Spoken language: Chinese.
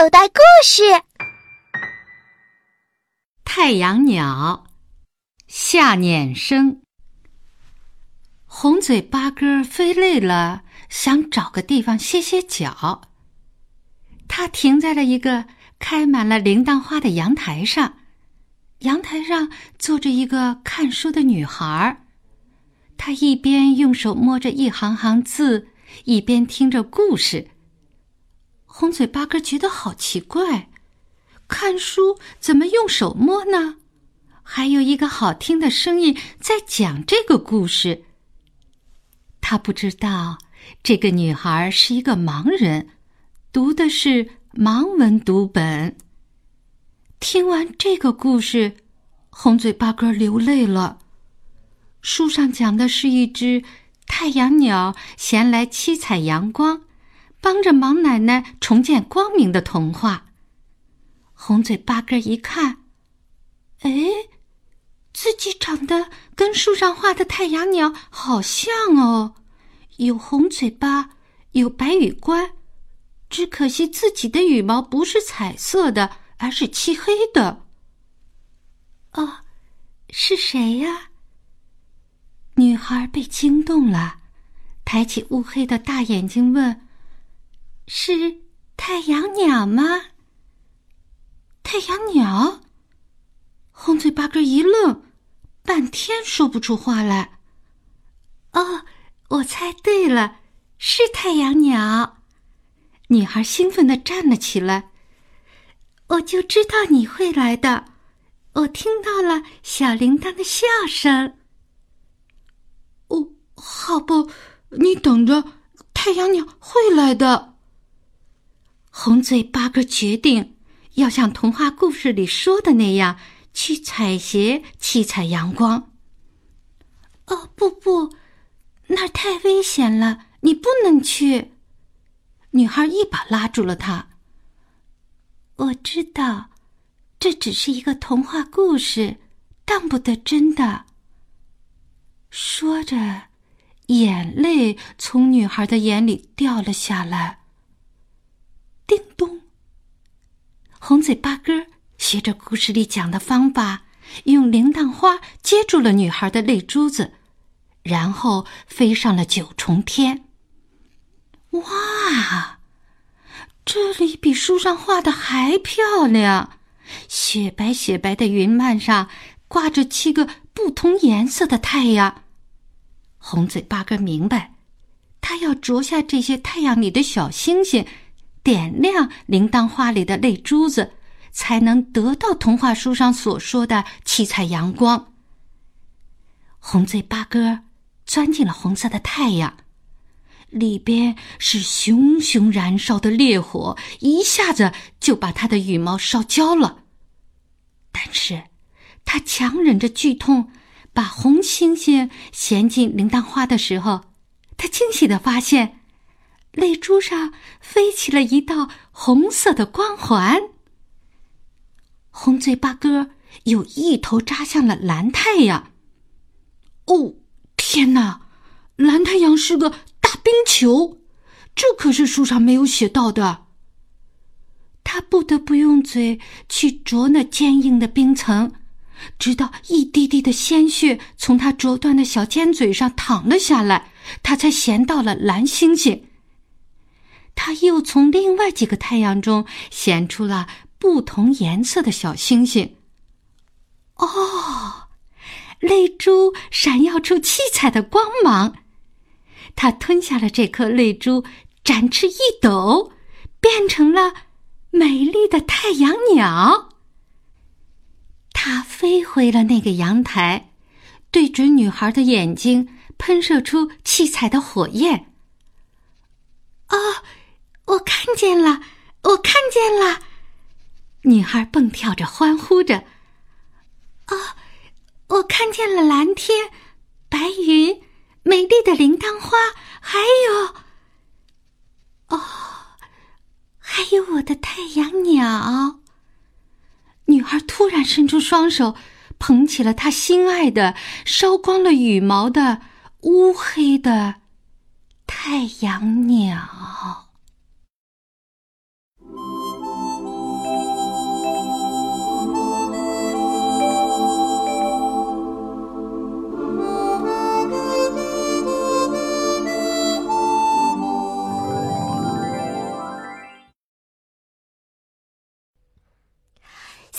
口袋故事：太阳鸟下碾声。红嘴八哥飞累了，想找个地方歇歇脚。它停在了一个开满了铃铛花的阳台上，阳台上坐着一个看书的女孩。她一边用手摸着一行行字，一边听着故事。红嘴八哥觉得好奇怪，看书怎么用手摸呢？还有一个好听的声音在讲这个故事。他不知道这个女孩是一个盲人，读的是盲文读本。听完这个故事，红嘴八哥流泪了。书上讲的是一只太阳鸟衔来七彩阳光。帮着盲奶奶重见光明的童话。红嘴八哥一看，哎，自己长得跟树上画的太阳鸟好像哦，有红嘴巴，有白羽冠，只可惜自己的羽毛不是彩色的，而是漆黑的。哦，是谁呀？女孩被惊动了，抬起乌黑的大眼睛问。是太阳鸟吗？太阳鸟，红嘴八哥一愣，半天说不出话来。哦，我猜对了，是太阳鸟。女孩兴奋的站了起来。我就知道你会来的，我听到了小铃铛的笑声。哦，好吧，你等着，太阳鸟会来的。红嘴八哥决定要像童话故事里说的那样去采撷七彩阳光。哦，不不，那儿太危险了，你不能去！女孩一把拉住了他。我知道，这只是一个童话故事，当不得真的。说着，眼泪从女孩的眼里掉了下来。叮咚！红嘴八哥学着故事里讲的方法，用铃铛花接住了女孩的泪珠子，然后飞上了九重天。哇，这里比书上画的还漂亮！雪白雪白的云幔上挂着七个不同颜色的太阳。红嘴八哥明白，他要啄下这些太阳里的小星星。点亮铃铛花里的泪珠子，才能得到童话书上所说的七彩阳光。红嘴八哥钻进了红色的太阳，里边是熊熊燃烧的烈火，一下子就把他的羽毛烧焦了。但是，他强忍着剧痛，把红星星衔进铃铛花的时候，他惊喜的发现。泪珠上飞起了一道红色的光环。红嘴巴哥又一头扎向了蓝太阳。哦，天哪！蓝太阳是个大冰球，这可是书上没有写到的。他不得不用嘴去啄那坚硬的冰层，直到一滴滴的鲜血从他啄断的小尖嘴上淌了下来，他才衔到了蓝星星。他又从另外几个太阳中显出了不同颜色的小星星。哦，泪珠闪耀出七彩的光芒。他吞下了这颗泪珠，展翅一抖，变成了美丽的太阳鸟。他飞回了那个阳台，对准女孩的眼睛，喷射出七彩的火焰。啊！看见了，我看见了！女孩蹦跳着，欢呼着：“哦，我看见了蓝天、白云、美丽的铃铛花，还有……哦，还有我的太阳鸟。”女孩突然伸出双手，捧起了她心爱的、烧光了羽毛的乌黑的太阳鸟。